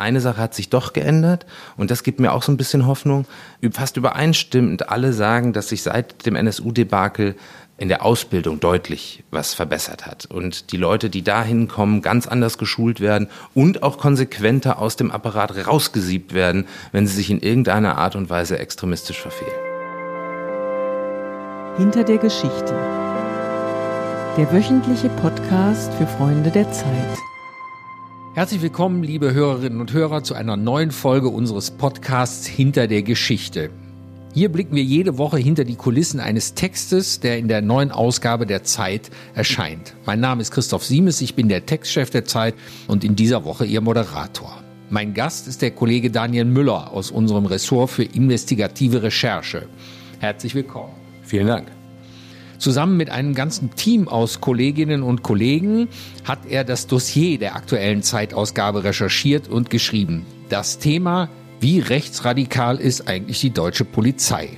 Eine Sache hat sich doch geändert und das gibt mir auch so ein bisschen Hoffnung. Fast übereinstimmend alle sagen, dass sich seit dem NSU-Debakel in der Ausbildung deutlich was verbessert hat und die Leute, die dahin kommen, ganz anders geschult werden und auch konsequenter aus dem Apparat rausgesiebt werden, wenn sie sich in irgendeiner Art und Weise extremistisch verfehlen. Hinter der Geschichte. Der wöchentliche Podcast für Freunde der Zeit. Herzlich willkommen, liebe Hörerinnen und Hörer, zu einer neuen Folge unseres Podcasts Hinter der Geschichte. Hier blicken wir jede Woche hinter die Kulissen eines Textes, der in der neuen Ausgabe der Zeit erscheint. Mein Name ist Christoph Siemes, ich bin der Textchef der Zeit und in dieser Woche Ihr Moderator. Mein Gast ist der Kollege Daniel Müller aus unserem Ressort für investigative Recherche. Herzlich willkommen. Vielen Dank. Zusammen mit einem ganzen Team aus Kolleginnen und Kollegen hat er das Dossier der aktuellen Zeitausgabe recherchiert und geschrieben. Das Thema, wie rechtsradikal ist eigentlich die deutsche Polizei?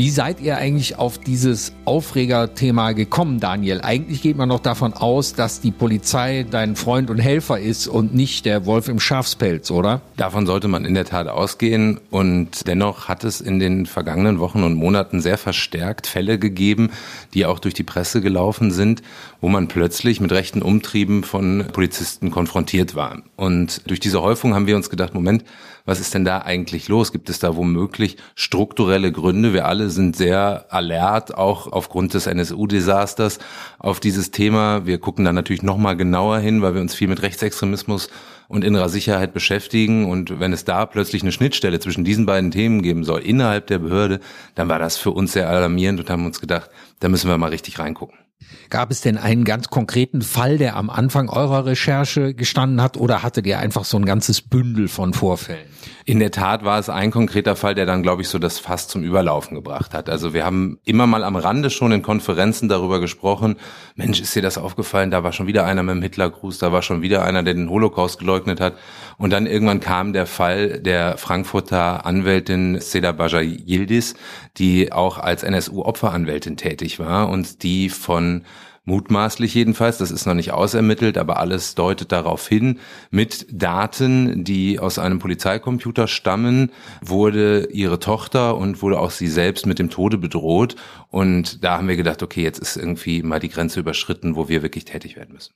Wie seid ihr eigentlich auf dieses Aufregerthema gekommen, Daniel? Eigentlich geht man noch davon aus, dass die Polizei dein Freund und Helfer ist und nicht der Wolf im Schafspelz, oder? Davon sollte man in der Tat ausgehen. Und dennoch hat es in den vergangenen Wochen und Monaten sehr verstärkt Fälle gegeben, die auch durch die Presse gelaufen sind, wo man plötzlich mit rechten Umtrieben von Polizisten konfrontiert war. Und durch diese Häufung haben wir uns gedacht, Moment, was ist denn da eigentlich los? Gibt es da womöglich strukturelle Gründe? Wir alle sind sehr alert, auch aufgrund des NSU-Desasters auf dieses Thema. Wir gucken da natürlich nochmal genauer hin, weil wir uns viel mit Rechtsextremismus und innerer Sicherheit beschäftigen. Und wenn es da plötzlich eine Schnittstelle zwischen diesen beiden Themen geben soll, innerhalb der Behörde, dann war das für uns sehr alarmierend und haben uns gedacht, da müssen wir mal richtig reingucken. Gab es denn einen ganz konkreten Fall, der am Anfang eurer Recherche gestanden hat oder hattet ihr einfach so ein ganzes Bündel von Vorfällen? In der Tat war es ein konkreter Fall, der dann, glaube ich, so das Fass zum Überlaufen gebracht hat. Also wir haben immer mal am Rande schon in Konferenzen darüber gesprochen, Mensch, ist dir das aufgefallen? Da war schon wieder einer mit dem Hitlergruß, da war schon wieder einer, der den Holocaust geleugnet hat. Und dann irgendwann kam der Fall der Frankfurter Anwältin Seda Baja Yildiz, die auch als NSU-Opferanwältin tätig war und die von dann mutmaßlich jedenfalls, das ist noch nicht ausermittelt, aber alles deutet darauf hin, mit Daten, die aus einem Polizeicomputer stammen, wurde ihre Tochter und wurde auch sie selbst mit dem Tode bedroht. Und da haben wir gedacht, okay, jetzt ist irgendwie mal die Grenze überschritten, wo wir wirklich tätig werden müssen.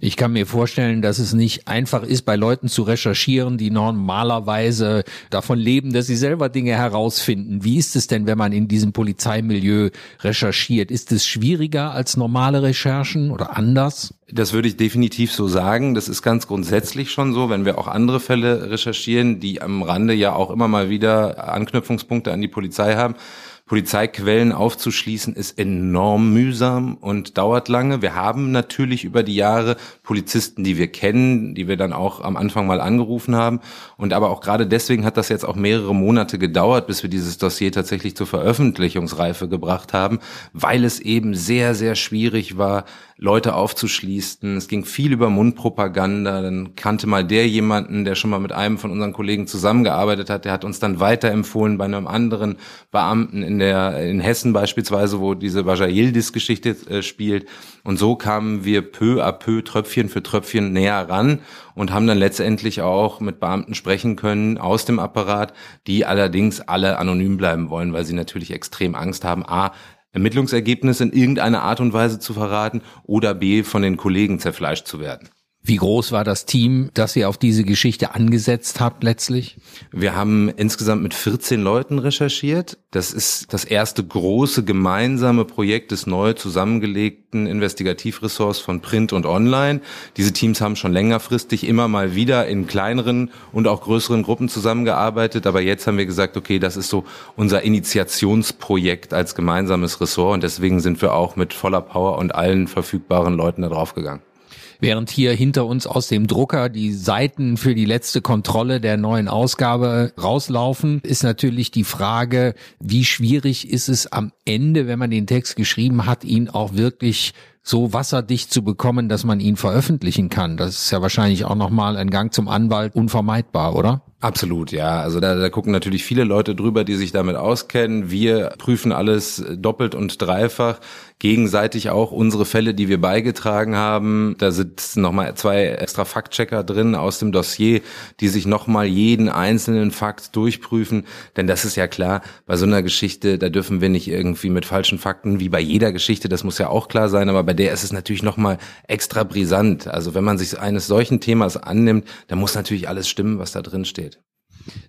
Ich kann mir vorstellen, dass es nicht einfach ist, bei Leuten zu recherchieren, die normalerweise davon leben, dass sie selber Dinge herausfinden. Wie ist es denn, wenn man in diesem Polizeimilieu recherchiert? Ist es schwieriger als normale Recherchen oder anders? Das würde ich definitiv so sagen. Das ist ganz grundsätzlich schon so, wenn wir auch andere Fälle recherchieren, die am Rande ja auch immer mal wieder Anknüpfungspunkte an die Polizei haben. Polizeiquellen aufzuschließen ist enorm mühsam und dauert lange. Wir haben natürlich über die Jahre Polizisten, die wir kennen, die wir dann auch am Anfang mal angerufen haben. Und aber auch gerade deswegen hat das jetzt auch mehrere Monate gedauert, bis wir dieses Dossier tatsächlich zur Veröffentlichungsreife gebracht haben, weil es eben sehr, sehr schwierig war, Leute aufzuschließen. Es ging viel über Mundpropaganda. Dann kannte mal der jemanden, der schon mal mit einem von unseren Kollegen zusammengearbeitet hat. Der hat uns dann weiterempfohlen bei einem anderen Beamten in der in Hessen beispielsweise, wo diese Vajayildis-Geschichte äh, spielt. Und so kamen wir peu à peu, Tröpfchen für Tröpfchen näher ran und haben dann letztendlich auch mit Beamten sprechen können aus dem Apparat, die allerdings alle anonym bleiben wollen, weil sie natürlich extrem Angst haben, a, Ermittlungsergebnisse in irgendeiner Art und Weise zu verraten oder B, von den Kollegen zerfleischt zu werden. Wie groß war das Team, das ihr auf diese Geschichte angesetzt habt letztlich? Wir haben insgesamt mit 14 Leuten recherchiert. Das ist das erste große gemeinsame Projekt des neu zusammengelegten Investigativressorts von Print und Online. Diese Teams haben schon längerfristig immer mal wieder in kleineren und auch größeren Gruppen zusammengearbeitet. Aber jetzt haben wir gesagt, okay, das ist so unser Initiationsprojekt als gemeinsames Ressort. Und deswegen sind wir auch mit voller Power und allen verfügbaren Leuten da drauf gegangen. Während hier hinter uns aus dem Drucker die Seiten für die letzte Kontrolle der neuen Ausgabe rauslaufen, ist natürlich die Frage, wie schwierig ist es am Ende, wenn man den Text geschrieben hat, ihn auch wirklich so wasserdicht zu bekommen, dass man ihn veröffentlichen kann. Das ist ja wahrscheinlich auch nochmal ein Gang zum Anwalt unvermeidbar, oder? Absolut, ja. Also da, da gucken natürlich viele Leute drüber, die sich damit auskennen. Wir prüfen alles doppelt und dreifach, gegenseitig auch unsere Fälle, die wir beigetragen haben. Da sind nochmal zwei extra Faktchecker drin aus dem Dossier, die sich nochmal jeden einzelnen Fakt durchprüfen. Denn das ist ja klar, bei so einer Geschichte, da dürfen wir nicht irgendwie mit falschen Fakten, wie bei jeder Geschichte, das muss ja auch klar sein, aber bei der ist es natürlich nochmal extra brisant. Also wenn man sich eines solchen Themas annimmt, dann muss natürlich alles stimmen, was da drin steht.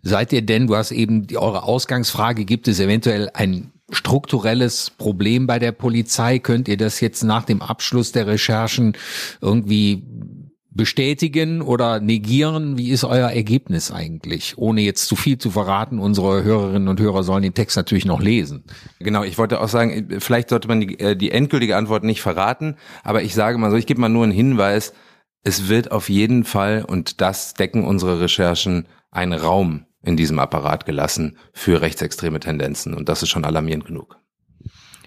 Seid ihr denn, du hast eben die, eure Ausgangsfrage, gibt es eventuell ein strukturelles Problem bei der Polizei? Könnt ihr das jetzt nach dem Abschluss der Recherchen irgendwie bestätigen oder negieren? Wie ist euer Ergebnis eigentlich? Ohne jetzt zu viel zu verraten, unsere Hörerinnen und Hörer sollen den Text natürlich noch lesen. Genau, ich wollte auch sagen, vielleicht sollte man die, äh, die endgültige Antwort nicht verraten, aber ich sage mal so, ich gebe mal nur einen Hinweis, es wird auf jeden Fall, und das decken unsere Recherchen, ein Raum in diesem Apparat gelassen für rechtsextreme Tendenzen. Und das ist schon alarmierend genug.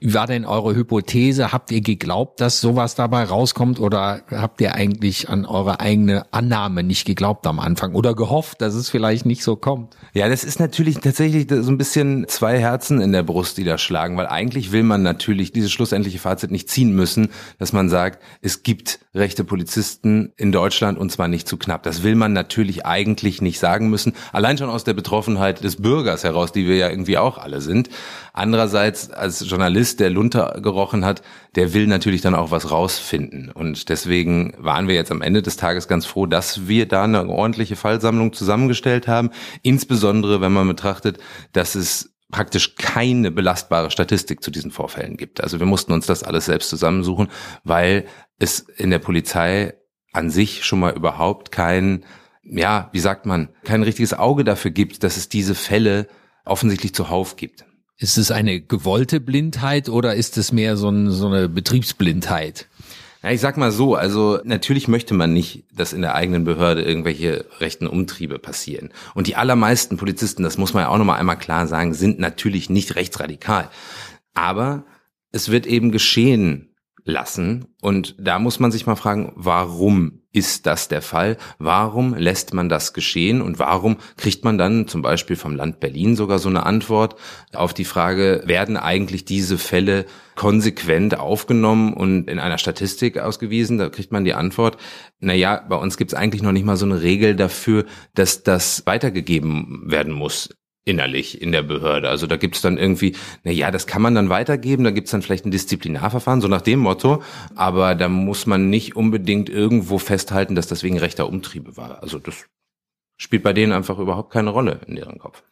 War denn eure Hypothese? Habt ihr geglaubt, dass sowas dabei rauskommt oder habt ihr eigentlich an eure eigene Annahme nicht geglaubt am Anfang oder gehofft, dass es vielleicht nicht so kommt? Ja, das ist natürlich tatsächlich so ein bisschen zwei Herzen in der Brust, die da schlagen, weil eigentlich will man natürlich dieses schlussendliche Fazit nicht ziehen müssen, dass man sagt, es gibt rechte Polizisten in Deutschland und zwar nicht zu knapp. Das will man natürlich eigentlich nicht sagen müssen, allein schon aus der Betroffenheit des Bürgers heraus, die wir ja irgendwie auch alle sind. Andererseits als Journalist, der Lunter gerochen hat, der will natürlich dann auch was rausfinden. Und deswegen waren wir jetzt am Ende des Tages ganz froh, dass wir da eine ordentliche Fallsammlung zusammengestellt haben. Insbesondere, wenn man betrachtet, dass es praktisch keine belastbare Statistik zu diesen Vorfällen gibt. Also wir mussten uns das alles selbst zusammensuchen, weil es in der Polizei an sich schon mal überhaupt kein, ja, wie sagt man, kein richtiges Auge dafür gibt, dass es diese Fälle offensichtlich zuhauf gibt. Ist es eine gewollte Blindheit oder ist es mehr so, ein, so eine Betriebsblindheit? Ja, ich sag mal so, also natürlich möchte man nicht, dass in der eigenen Behörde irgendwelche rechten Umtriebe passieren. Und die allermeisten Polizisten, das muss man ja auch nochmal einmal klar sagen, sind natürlich nicht rechtsradikal. Aber es wird eben geschehen lassen. Und da muss man sich mal fragen, warum ist das der Fall? Warum lässt man das geschehen? Und warum kriegt man dann zum Beispiel vom Land Berlin sogar so eine Antwort auf die Frage, werden eigentlich diese Fälle konsequent aufgenommen und in einer Statistik ausgewiesen? Da kriegt man die Antwort, na ja, bei uns gibt es eigentlich noch nicht mal so eine Regel dafür, dass das weitergegeben werden muss innerlich in der Behörde. Also da gibt's dann irgendwie, na ja, das kann man dann weitergeben, da gibt's dann vielleicht ein Disziplinarverfahren, so nach dem Motto, aber da muss man nicht unbedingt irgendwo festhalten, dass das wegen rechter Umtriebe war. Also das spielt bei denen einfach überhaupt keine Rolle in deren Kopf.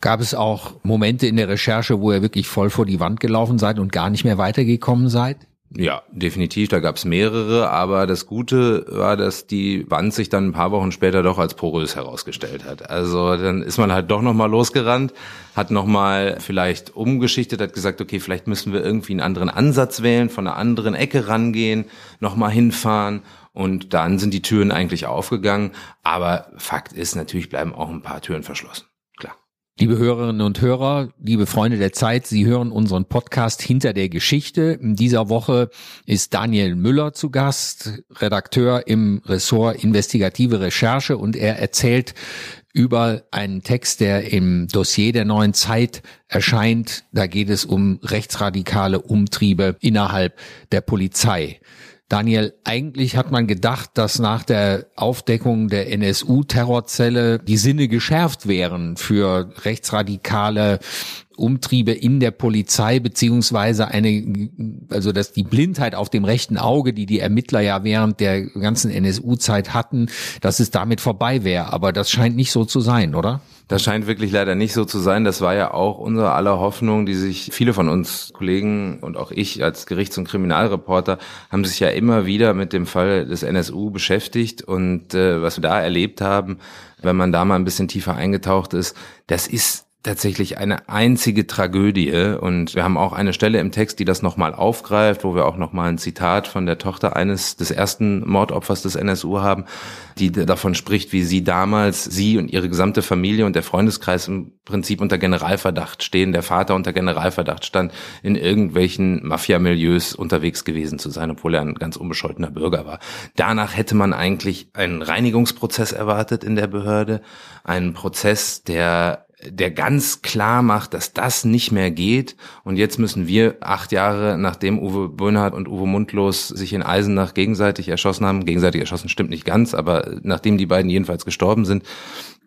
Gab es auch Momente in der Recherche, wo ihr wirklich voll vor die Wand gelaufen seid und gar nicht mehr weitergekommen seid? Ja, definitiv. Da gab es mehrere, aber das Gute war, dass die Wand sich dann ein paar Wochen später doch als porös herausgestellt hat. Also dann ist man halt doch nochmal losgerannt, hat nochmal vielleicht umgeschichtet, hat gesagt, okay, vielleicht müssen wir irgendwie einen anderen Ansatz wählen, von einer anderen Ecke rangehen, nochmal hinfahren. Und dann sind die Türen eigentlich aufgegangen. Aber Fakt ist, natürlich bleiben auch ein paar Türen verschlossen. Liebe Hörerinnen und Hörer, liebe Freunde der Zeit, Sie hören unseren Podcast Hinter der Geschichte. In dieser Woche ist Daniel Müller zu Gast, Redakteur im Ressort Investigative Recherche und er erzählt über einen Text, der im Dossier der neuen Zeit erscheint. Da geht es um rechtsradikale Umtriebe innerhalb der Polizei. Daniel, eigentlich hat man gedacht, dass nach der Aufdeckung der NSU-Terrorzelle die Sinne geschärft wären für rechtsradikale Umtriebe in der Polizei beziehungsweise eine, also dass die Blindheit auf dem rechten Auge, die die Ermittler ja während der ganzen NSU-Zeit hatten, dass es damit vorbei wäre. Aber das scheint nicht so zu sein, oder? Das scheint wirklich leider nicht so zu sein. Das war ja auch unsere aller Hoffnung, die sich viele von uns Kollegen und auch ich als Gerichts- und Kriminalreporter haben sich ja immer wieder mit dem Fall des NSU beschäftigt und äh, was wir da erlebt haben, wenn man da mal ein bisschen tiefer eingetaucht ist, das ist tatsächlich eine einzige Tragödie und wir haben auch eine Stelle im Text, die das nochmal aufgreift, wo wir auch nochmal ein Zitat von der Tochter eines des ersten Mordopfers des NSU haben, die davon spricht, wie sie damals, sie und ihre gesamte Familie und der Freundeskreis im Prinzip unter Generalverdacht stehen, der Vater unter Generalverdacht stand, in irgendwelchen Mafia-Milieus unterwegs gewesen zu sein, obwohl er ein ganz unbescholtener Bürger war. Danach hätte man eigentlich einen Reinigungsprozess erwartet in der Behörde, einen Prozess, der der ganz klar macht, dass das nicht mehr geht. Und jetzt müssen wir acht Jahre, nachdem Uwe Böhnhardt und Uwe Mundlos sich in Eisenach gegenseitig erschossen haben, gegenseitig erschossen stimmt nicht ganz, aber nachdem die beiden jedenfalls gestorben sind,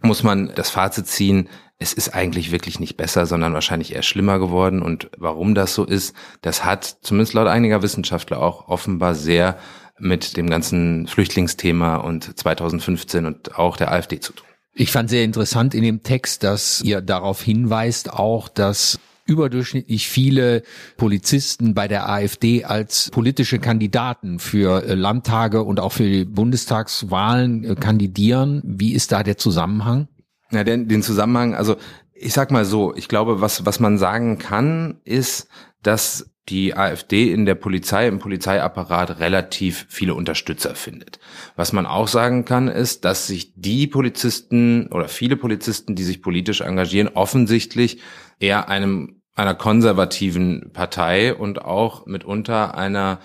muss man das Fazit ziehen, es ist eigentlich wirklich nicht besser, sondern wahrscheinlich eher schlimmer geworden. Und warum das so ist, das hat zumindest laut einiger Wissenschaftler auch offenbar sehr mit dem ganzen Flüchtlingsthema und 2015 und auch der AfD zu tun. Ich fand sehr interessant in dem Text, dass ihr darauf hinweist, auch dass überdurchschnittlich viele Polizisten bei der AfD als politische Kandidaten für äh, Landtage und auch für die Bundestagswahlen äh, kandidieren. Wie ist da der Zusammenhang? Ja, den, den Zusammenhang, also ich sag mal so, ich glaube, was, was man sagen kann, ist, dass die AfD in der Polizei, im Polizeiapparat relativ viele Unterstützer findet. Was man auch sagen kann, ist, dass sich die Polizisten oder viele Polizisten, die sich politisch engagieren, offensichtlich eher einem, einer konservativen Partei und auch mitunter einer,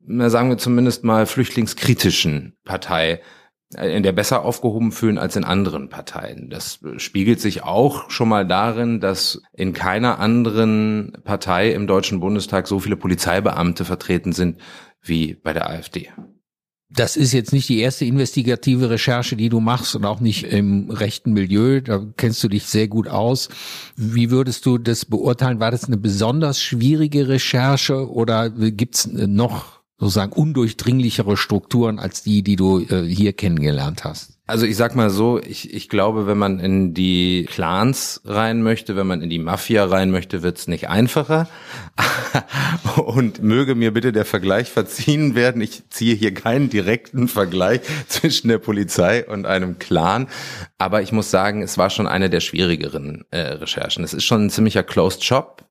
na sagen wir zumindest mal, flüchtlingskritischen Partei in der besser aufgehoben fühlen als in anderen Parteien. Das spiegelt sich auch schon mal darin, dass in keiner anderen Partei im Deutschen Bundestag so viele Polizeibeamte vertreten sind wie bei der AfD. Das ist jetzt nicht die erste investigative Recherche, die du machst und auch nicht im rechten Milieu. Da kennst du dich sehr gut aus. Wie würdest du das beurteilen? War das eine besonders schwierige Recherche oder gibt's noch sozusagen undurchdringlichere Strukturen als die, die du äh, hier kennengelernt hast? Also ich sag mal so, ich, ich glaube, wenn man in die Clans rein möchte, wenn man in die Mafia rein möchte, wird's nicht einfacher. Und möge mir bitte der Vergleich verziehen werden. Ich ziehe hier keinen direkten Vergleich zwischen der Polizei und einem Clan. Aber ich muss sagen, es war schon eine der schwierigeren äh, Recherchen. Es ist schon ein ziemlicher Closed Shop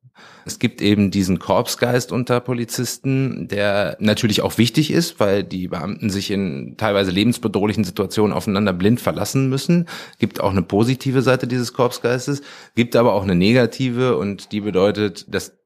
es gibt eben diesen Korpsgeist unter Polizisten, der natürlich auch wichtig ist, weil die Beamten sich in teilweise lebensbedrohlichen Situationen aufeinander blind verlassen müssen. Gibt auch eine positive Seite dieses Korpsgeistes, gibt aber auch eine negative und die bedeutet, dass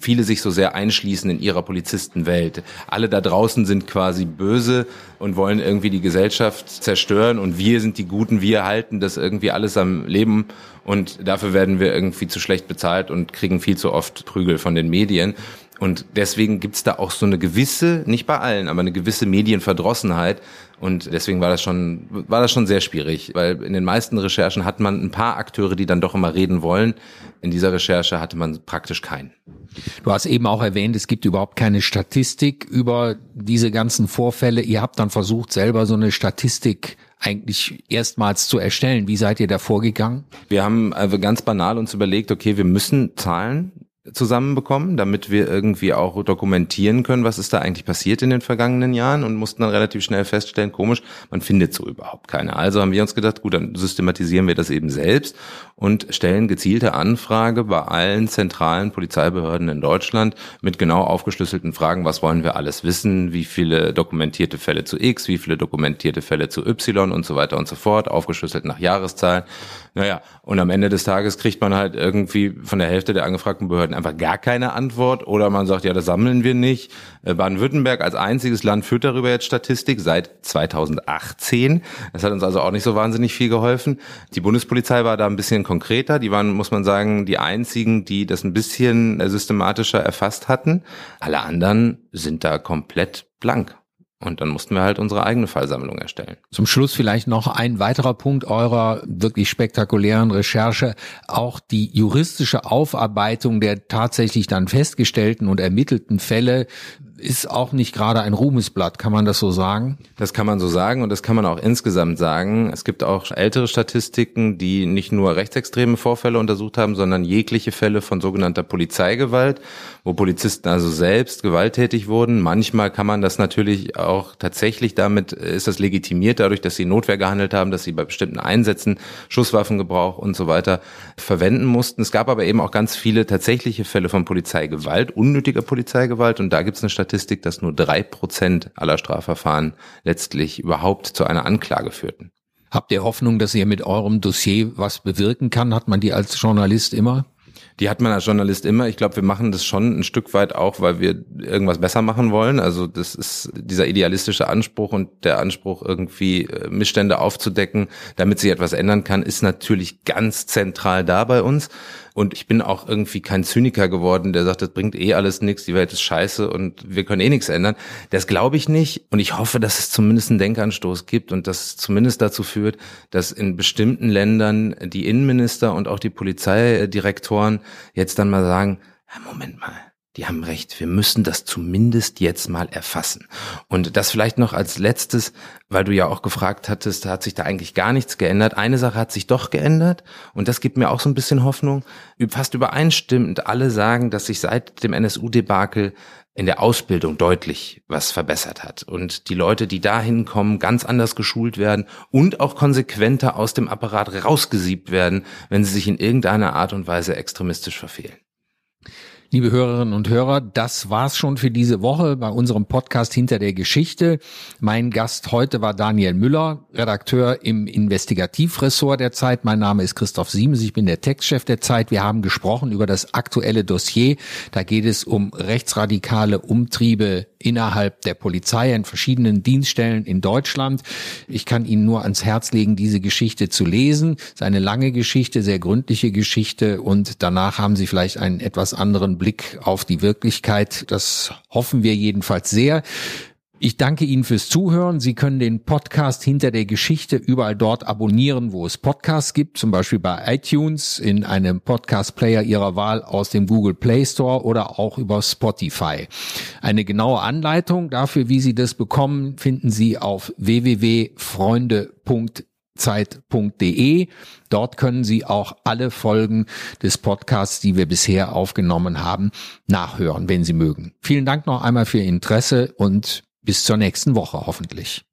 viele sich so sehr einschließen in ihrer Polizistenwelt. Alle da draußen sind quasi böse und wollen irgendwie die Gesellschaft zerstören und wir sind die Guten, wir halten das irgendwie alles am Leben und dafür werden wir irgendwie zu schlecht bezahlt und kriegen viel zu oft Prügel von den Medien. Und deswegen gibt's da auch so eine gewisse, nicht bei allen, aber eine gewisse Medienverdrossenheit. Und deswegen war das schon, war das schon sehr schwierig, weil in den meisten Recherchen hat man ein paar Akteure, die dann doch immer reden wollen. In dieser Recherche hatte man praktisch keinen. Du hast eben auch erwähnt, es gibt überhaupt keine Statistik über diese ganzen Vorfälle. Ihr habt dann versucht, selber so eine Statistik eigentlich erstmals zu erstellen. Wie seid ihr da vorgegangen? Wir haben also ganz banal uns überlegt, okay, wir müssen Zahlen zusammenbekommen, damit wir irgendwie auch dokumentieren können, was ist da eigentlich passiert in den vergangenen Jahren und mussten dann relativ schnell feststellen, komisch, man findet so überhaupt keine. Also haben wir uns gedacht, gut, dann systematisieren wir das eben selbst und stellen gezielte Anfrage bei allen zentralen Polizeibehörden in Deutschland mit genau aufgeschlüsselten Fragen, was wollen wir alles wissen, wie viele dokumentierte Fälle zu X, wie viele dokumentierte Fälle zu Y und so weiter und so fort, aufgeschlüsselt nach Jahreszahlen. Naja, und am Ende des Tages kriegt man halt irgendwie von der Hälfte der angefragten Behörden einfach gar keine Antwort oder man sagt, ja, das sammeln wir nicht. Äh, Baden-Württemberg als einziges Land führt darüber jetzt Statistik seit 2018. Das hat uns also auch nicht so wahnsinnig viel geholfen. Die Bundespolizei war da ein bisschen konkreter. Die waren, muss man sagen, die einzigen, die das ein bisschen äh, systematischer erfasst hatten. Alle anderen sind da komplett blank. Und dann mussten wir halt unsere eigene Fallsammlung erstellen. Zum Schluss vielleicht noch ein weiterer Punkt eurer wirklich spektakulären Recherche. Auch die juristische Aufarbeitung der tatsächlich dann festgestellten und ermittelten Fälle ist auch nicht gerade ein Ruhmesblatt, kann man das so sagen? Das kann man so sagen und das kann man auch insgesamt sagen. Es gibt auch ältere Statistiken, die nicht nur rechtsextreme Vorfälle untersucht haben, sondern jegliche Fälle von sogenannter Polizeigewalt, wo Polizisten also selbst gewalttätig wurden. Manchmal kann man das natürlich auch tatsächlich damit, ist das legitimiert dadurch, dass sie Notwehr gehandelt haben, dass sie bei bestimmten Einsätzen Schusswaffengebrauch und so weiter verwenden mussten. Es gab aber eben auch ganz viele tatsächliche Fälle von Polizeigewalt, unnötiger Polizeigewalt und da gibt es eine Statistik, Statistik, dass nur drei Prozent aller Strafverfahren letztlich überhaupt zu einer Anklage führten. Habt ihr Hoffnung, dass ihr mit eurem Dossier was bewirken kann? Hat man die als Journalist immer? Die hat man als Journalist immer. Ich glaube, wir machen das schon ein Stück weit auch, weil wir irgendwas besser machen wollen. Also das ist dieser idealistische Anspruch und der Anspruch, irgendwie äh, Missstände aufzudecken, damit sich etwas ändern kann, ist natürlich ganz zentral da bei uns. Und ich bin auch irgendwie kein Zyniker geworden, der sagt, das bringt eh alles nichts, die Welt ist scheiße und wir können eh nichts ändern. Das glaube ich nicht. Und ich hoffe, dass es zumindest einen Denkanstoß gibt und das zumindest dazu führt, dass in bestimmten Ländern die Innenminister und auch die Polizeidirektoren jetzt dann mal sagen, Moment mal, die haben recht, wir müssen das zumindest jetzt mal erfassen. Und das vielleicht noch als letztes, weil du ja auch gefragt hattest, hat sich da eigentlich gar nichts geändert. Eine Sache hat sich doch geändert und das gibt mir auch so ein bisschen Hoffnung. Fast übereinstimmend alle sagen, dass sich seit dem NSU-Debakel in der Ausbildung deutlich was verbessert hat und die Leute, die da hinkommen, ganz anders geschult werden und auch konsequenter aus dem Apparat rausgesiebt werden, wenn sie sich in irgendeiner Art und Weise extremistisch verfehlen. Liebe Hörerinnen und Hörer, das war's schon für diese Woche bei unserem Podcast Hinter der Geschichte. Mein Gast heute war Daniel Müller, Redakteur im Investigativressort der Zeit. Mein Name ist Christoph Siemens, ich bin der Textchef der Zeit. Wir haben gesprochen über das aktuelle Dossier. Da geht es um rechtsradikale Umtriebe innerhalb der Polizei in verschiedenen Dienststellen in Deutschland. Ich kann Ihnen nur ans Herz legen, diese Geschichte zu lesen. Es ist eine lange Geschichte, sehr gründliche Geschichte und danach haben Sie vielleicht einen etwas anderen Blick auf die Wirklichkeit. Das hoffen wir jedenfalls sehr. Ich danke Ihnen fürs Zuhören. Sie können den Podcast hinter der Geschichte überall dort abonnieren, wo es Podcasts gibt, zum Beispiel bei iTunes, in einem Podcast-Player Ihrer Wahl aus dem Google Play Store oder auch über Spotify. Eine genaue Anleitung dafür, wie Sie das bekommen, finden Sie auf www.freunde.de zeit.de. Dort können Sie auch alle Folgen des Podcasts, die wir bisher aufgenommen haben, nachhören, wenn Sie mögen. Vielen Dank noch einmal für Ihr Interesse und bis zur nächsten Woche hoffentlich.